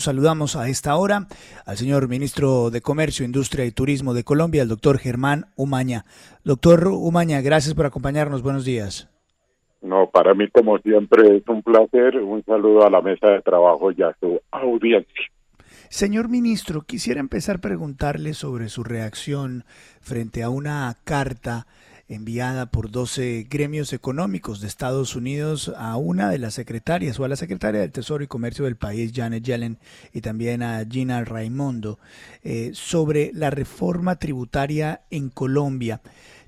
Saludamos a esta hora al señor ministro de Comercio, Industria y Turismo de Colombia, el doctor Germán Umaña. Doctor Umaña, gracias por acompañarnos. Buenos días. No, para mí como siempre es un placer. Un saludo a la mesa de trabajo y a su audiencia. Señor ministro, quisiera empezar a preguntarle sobre su reacción frente a una carta enviada por 12 gremios económicos de Estados Unidos a una de las secretarias o a la secretaria del Tesoro y Comercio del país, Janet Yellen, y también a Gina Raimondo, eh, sobre la reforma tributaria en Colombia.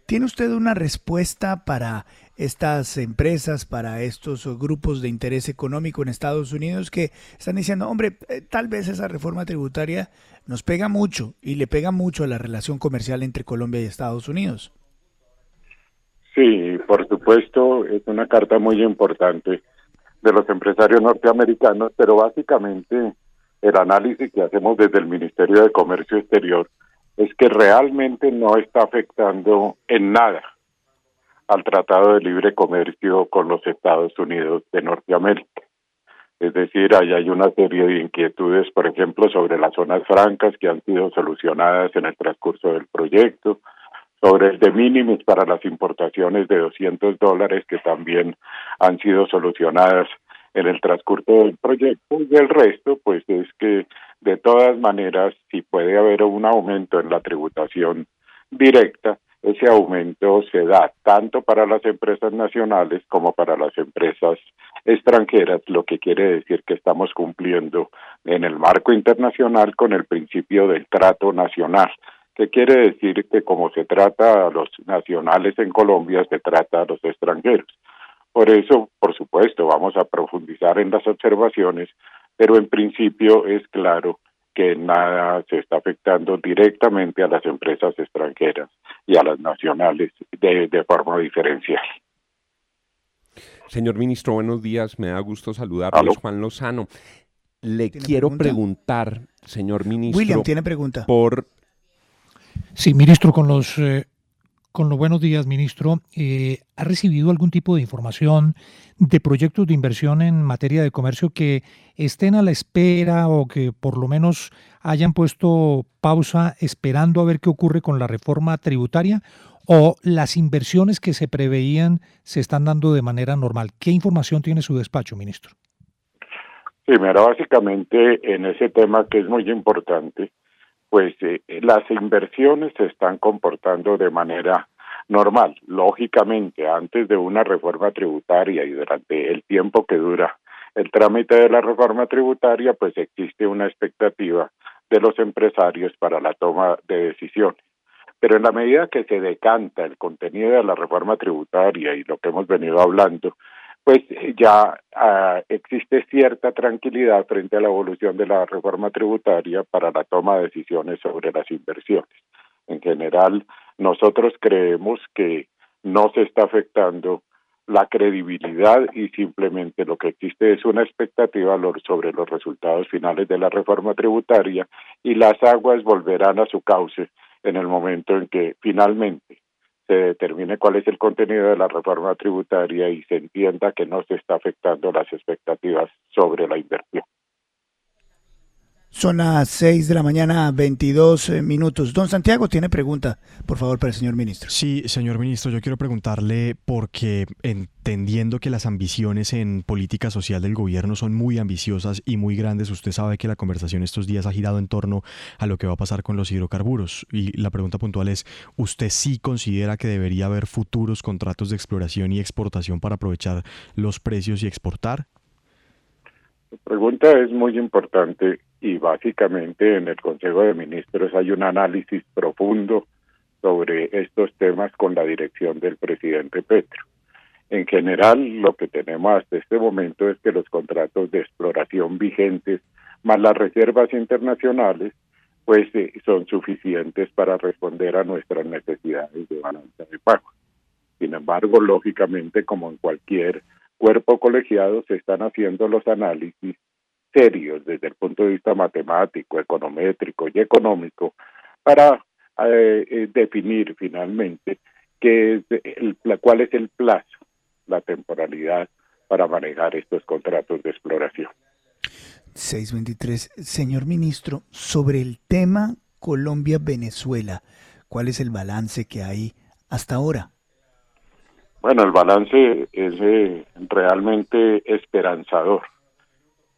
¿Tiene usted una respuesta para estas empresas, para estos grupos de interés económico en Estados Unidos que están diciendo, hombre, eh, tal vez esa reforma tributaria nos pega mucho y le pega mucho a la relación comercial entre Colombia y Estados Unidos? Por supuesto, es una carta muy importante de los empresarios norteamericanos, pero básicamente el análisis que hacemos desde el Ministerio de Comercio Exterior es que realmente no está afectando en nada al Tratado de Libre Comercio con los Estados Unidos de Norteamérica. Es decir, ahí hay una serie de inquietudes, por ejemplo, sobre las zonas francas que han sido solucionadas en el transcurso del proyecto, sobre el de mínimos para las importaciones de 200 dólares que también han sido solucionadas en el transcurso del proyecto. Y el resto pues es que de todas maneras si puede haber un aumento en la tributación directa ese aumento se da tanto para las empresas nacionales como para las empresas extranjeras, lo que quiere decir que estamos cumpliendo en el marco internacional con el principio del trato nacional que quiere decir que como se trata a los nacionales en Colombia, se trata a los extranjeros. Por eso, por supuesto, vamos a profundizar en las observaciones, pero en principio es claro que nada se está afectando directamente a las empresas extranjeras y a las nacionales de, forma diferencial. Señor ministro, buenos días. Me da gusto saludarlo. Juan Lozano. Le quiero preguntar, señor ministro. William tiene pregunta. Por Sí, ministro, con los, eh, con los buenos días, ministro. Eh, ¿Ha recibido algún tipo de información de proyectos de inversión en materia de comercio que estén a la espera o que por lo menos hayan puesto pausa esperando a ver qué ocurre con la reforma tributaria? ¿O las inversiones que se preveían se están dando de manera normal? ¿Qué información tiene su despacho, ministro? Mira, básicamente en ese tema que es muy importante, pues eh, las inversiones se están comportando de manera normal. Lógicamente, antes de una reforma tributaria y durante el tiempo que dura el trámite de la reforma tributaria, pues existe una expectativa de los empresarios para la toma de decisiones. Pero en la medida que se decanta el contenido de la reforma tributaria y lo que hemos venido hablando, pues ya ah, existe cierta tranquilidad frente a la evolución de la reforma tributaria para la toma de decisiones sobre las inversiones. En general, nosotros creemos que no se está afectando la credibilidad y simplemente lo que existe es una expectativa sobre los resultados finales de la reforma tributaria y las aguas volverán a su cauce en el momento en que finalmente se determine cuál es el contenido de la reforma tributaria y se entienda que no se está afectando las expectativas sobre la inversión. Son las 6 de la mañana, 22 eh, minutos. Don Santiago tiene pregunta, por favor, para el señor ministro. Sí, señor ministro, yo quiero preguntarle porque entendiendo que las ambiciones en política social del gobierno son muy ambiciosas y muy grandes, usted sabe que la conversación estos días ha girado en torno a lo que va a pasar con los hidrocarburos. Y la pregunta puntual es, ¿usted sí considera que debería haber futuros contratos de exploración y exportación para aprovechar los precios y exportar? La pregunta es muy importante y básicamente en el Consejo de Ministros hay un análisis profundo sobre estos temas con la dirección del presidente Petro. En general, lo que tenemos hasta este momento es que los contratos de exploración vigentes más las reservas internacionales, pues eh, son suficientes para responder a nuestras necesidades de balanza de pago. Sin embargo, lógicamente, como en cualquier cuerpo colegiado, se están haciendo los análisis serios desde el punto de vista matemático, econométrico y económico para eh, eh, definir finalmente qué es cuál es el plazo, la temporalidad para manejar estos contratos de exploración. 623. Señor ministro, sobre el tema Colombia-Venezuela, ¿cuál es el balance que hay hasta ahora? Bueno, el balance es eh, realmente esperanzador.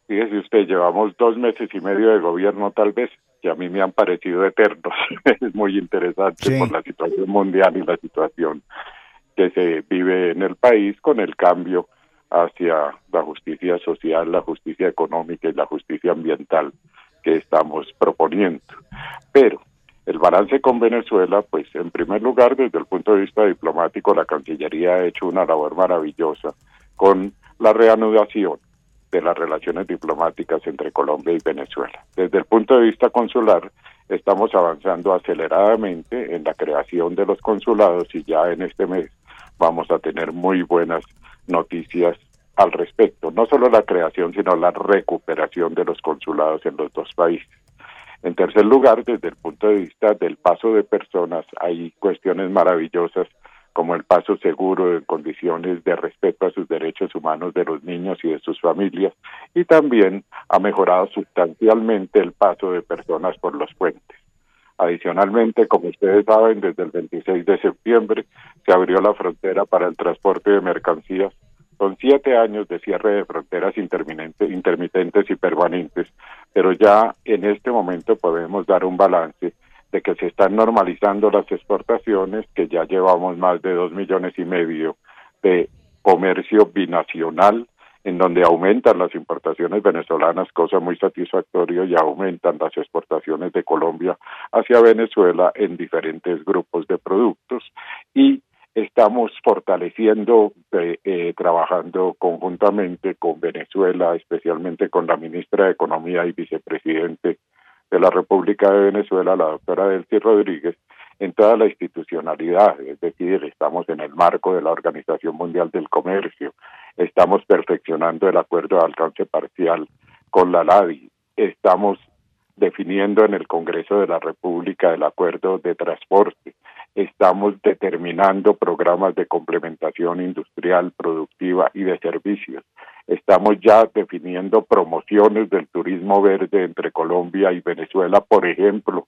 Fíjese usted, llevamos dos meses y medio de gobierno tal vez, que a mí me han parecido eternos. es muy interesante por la situación mundial y la situación que se vive en el país con el cambio hacia la justicia social, la justicia económica y la justicia ambiental que estamos proponiendo. Pero el balance con Venezuela, pues en primer lugar, desde el punto de vista diplomático, la Cancillería ha hecho una labor maravillosa con la reanudación de las relaciones diplomáticas entre Colombia y Venezuela. Desde el punto de vista consular, estamos avanzando aceleradamente en la creación de los consulados y ya en este mes vamos a tener muy buenas noticias al respecto, no solo la creación, sino la recuperación de los consulados en los dos países. En tercer lugar, desde el punto de vista del paso de personas, hay cuestiones maravillosas como el paso seguro en condiciones de respeto a sus derechos humanos de los niños y de sus familias, y también ha mejorado sustancialmente el paso de personas por los puentes. Adicionalmente, como ustedes saben, desde el 26 de septiembre se abrió la frontera para el transporte de mercancías son siete años de cierre de fronteras intermitentes y permanentes, pero ya en este momento podemos dar un balance de que se están normalizando las exportaciones, que ya llevamos más de dos millones y medio de comercio binacional, en donde aumentan las importaciones venezolanas, cosa muy satisfactoria, y aumentan las exportaciones de Colombia hacia Venezuela en diferentes grupos de productos. Y estamos fortaleciendo, eh, eh, trabajando conjuntamente con Venezuela, especialmente con la ministra de Economía y vicepresidente de la República de Venezuela, la doctora Delcy Rodríguez, en toda la institucionalidad, es decir, estamos en el marco de la Organización Mundial del Comercio, estamos perfeccionando el acuerdo de alcance parcial con la LADI, estamos definiendo en el Congreso de la República el acuerdo de transporte, estamos determinando programas de complementación industrial, productiva y de servicios. Estamos ya definiendo promociones del turismo verde entre Colombia y Venezuela, por ejemplo.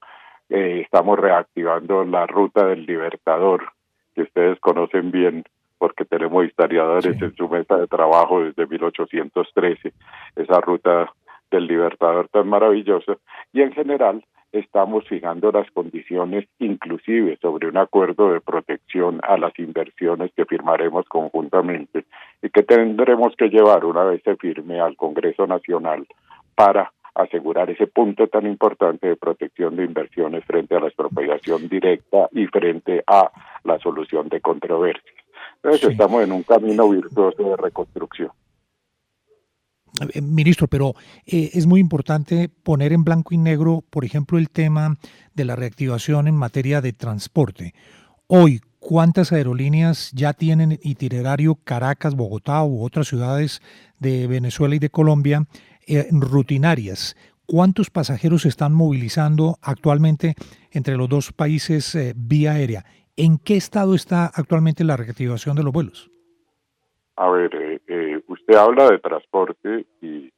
Eh, estamos reactivando la ruta del Libertador, que ustedes conocen bien porque tenemos historiadores en su mesa de trabajo desde 1813, esa ruta del Libertador tan maravillosa, y en general estamos fijando las condiciones inclusive sobre un acuerdo de protección a las inversiones que firmaremos conjuntamente y que tendremos que llevar una vez se firme al Congreso Nacional para asegurar ese punto tan importante de protección de inversiones frente a la expropiación directa y frente a la solución de controversias. Entonces estamos en un camino virtuoso de reconstrucción. Eh, ministro, pero eh, es muy importante poner en blanco y negro, por ejemplo, el tema de la reactivación en materia de transporte. Hoy, ¿cuántas aerolíneas ya tienen itinerario Caracas, Bogotá u otras ciudades de Venezuela y de Colombia eh, rutinarias? ¿Cuántos pasajeros se están movilizando actualmente entre los dos países vía aérea? ¿En qué estado está actualmente la reactivación de los vuelos? A ver, usted habla de transporte y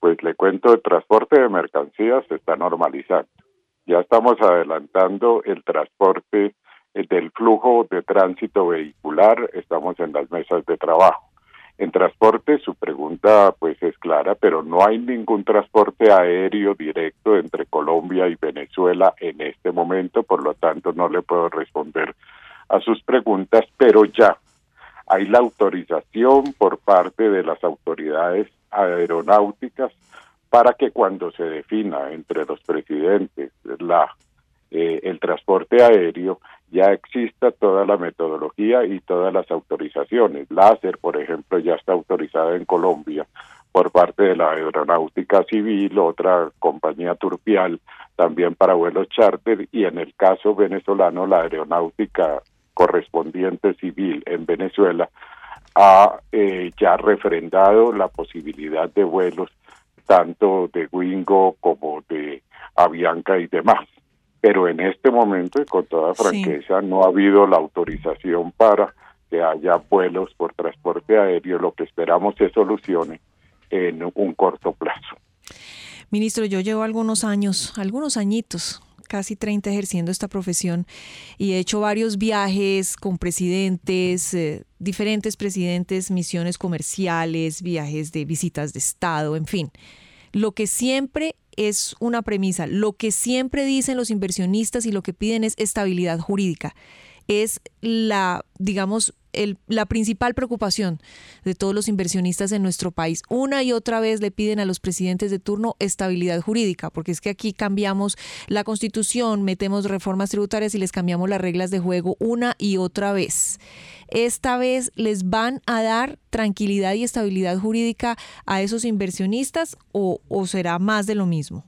pues le cuento, el transporte de mercancías se está normalizando. Ya estamos adelantando el transporte eh, del flujo de tránsito vehicular, estamos en las mesas de trabajo. En transporte su pregunta pues es clara, pero no hay ningún transporte aéreo directo entre Colombia y Venezuela en este momento, por lo tanto no le puedo responder a sus preguntas, pero ya hay la autorización por parte de las autoridades aeronáuticas para que cuando se defina entre los presidentes la eh, el transporte aéreo ya exista toda la metodología y todas las autorizaciones. Láser, por ejemplo, ya está autorizada en Colombia por parte de la aeronáutica civil, otra compañía turpial también para vuelos charter y en el caso venezolano la aeronáutica correspondiente civil en Venezuela ha eh, ya refrendado la posibilidad de vuelos tanto de Wingo como de Avianca y demás. Pero en este momento, y con toda franqueza, no ha habido la autorización para que haya vuelos por transporte aéreo. Lo que esperamos se solucione en un corto plazo. Ministro, yo llevo algunos años, algunos añitos, casi 30 ejerciendo esta profesión y he hecho varios viajes con presidentes, eh, diferentes presidentes, misiones comerciales, viajes de visitas de Estado, en fin. Lo que siempre es una premisa, lo que siempre dicen los inversionistas y lo que piden es estabilidad jurídica. Es la, digamos, la principal preocupación de todos los inversionistas en nuestro país. Una y otra vez le piden a los presidentes de turno estabilidad jurídica, porque es que aquí cambiamos la constitución, metemos reformas tributarias y les cambiamos las reglas de juego una y otra vez. Esta vez les van a dar tranquilidad y estabilidad jurídica a esos inversionistas o, será más de lo mismo.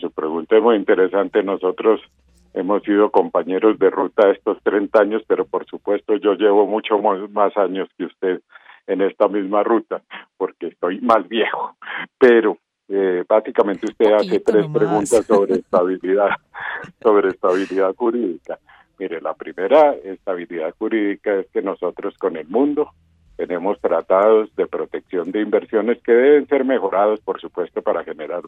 Su pregunta es muy interesante. Nosotros hemos sido compañeros de ruta estos 30 años, pero por supuesto yo llevo mucho más años que usted en esta misma ruta, porque estoy más viejo. Pero eh, básicamente usted hace tres preguntas sobre estabilidad, sobre estabilidad jurídica. Mire, la primera estabilidad jurídica es que nosotros con el mundo tenemos tratados de protección de inversiones que deben ser mejorados, por supuesto, para generar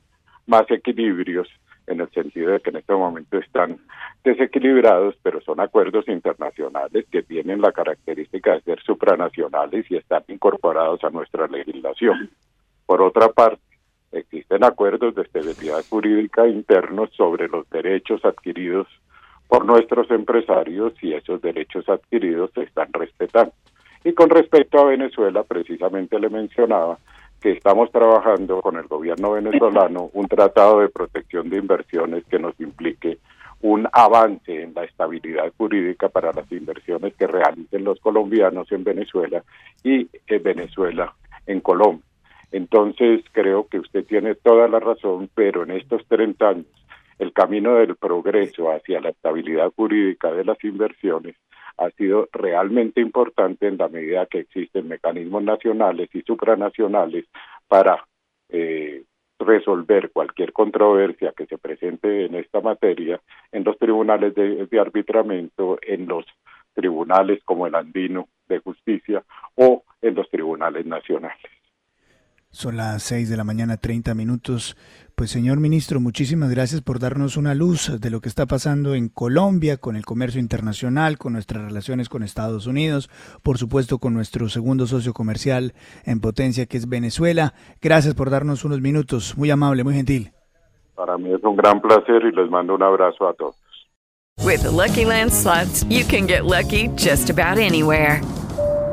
más equilibrios en el sentido de que en este momento están desequilibrados, pero son acuerdos internacionales que tienen la característica de ser supranacionales y están incorporados a nuestra legislación. Por otra parte, existen acuerdos de estabilidad jurídica internos sobre los derechos adquiridos por nuestros empresarios y esos derechos adquiridos se están respetando. Y con respecto a Venezuela, precisamente le mencionaba que estamos trabajando con el gobierno venezolano un tratado de protección de inversiones que nos implique un avance en la estabilidad jurídica para las inversiones que realicen los colombianos en Venezuela y en Venezuela en Colombia. Entonces, creo que usted tiene toda la razón, pero en estos 30 años, el camino del progreso hacia la estabilidad jurídica de las inversiones ha sido realmente importante en la medida que existen mecanismos nacionales y supranacionales para eh, resolver cualquier controversia que se presente en esta materia en los tribunales de, de arbitramiento, en los tribunales como el andino de justicia o en los tribunales nacionales. Son las 6 de la mañana, 30 minutos. Pues señor ministro, muchísimas gracias por darnos una luz de lo que está pasando en Colombia con el comercio internacional, con nuestras relaciones con Estados Unidos, por supuesto con nuestro segundo socio comercial en potencia que es Venezuela. Gracias por darnos unos minutos. Muy amable, muy gentil. Para mí es un gran placer y les mando un abrazo a todos. With Lucky Land you can get lucky just about anywhere.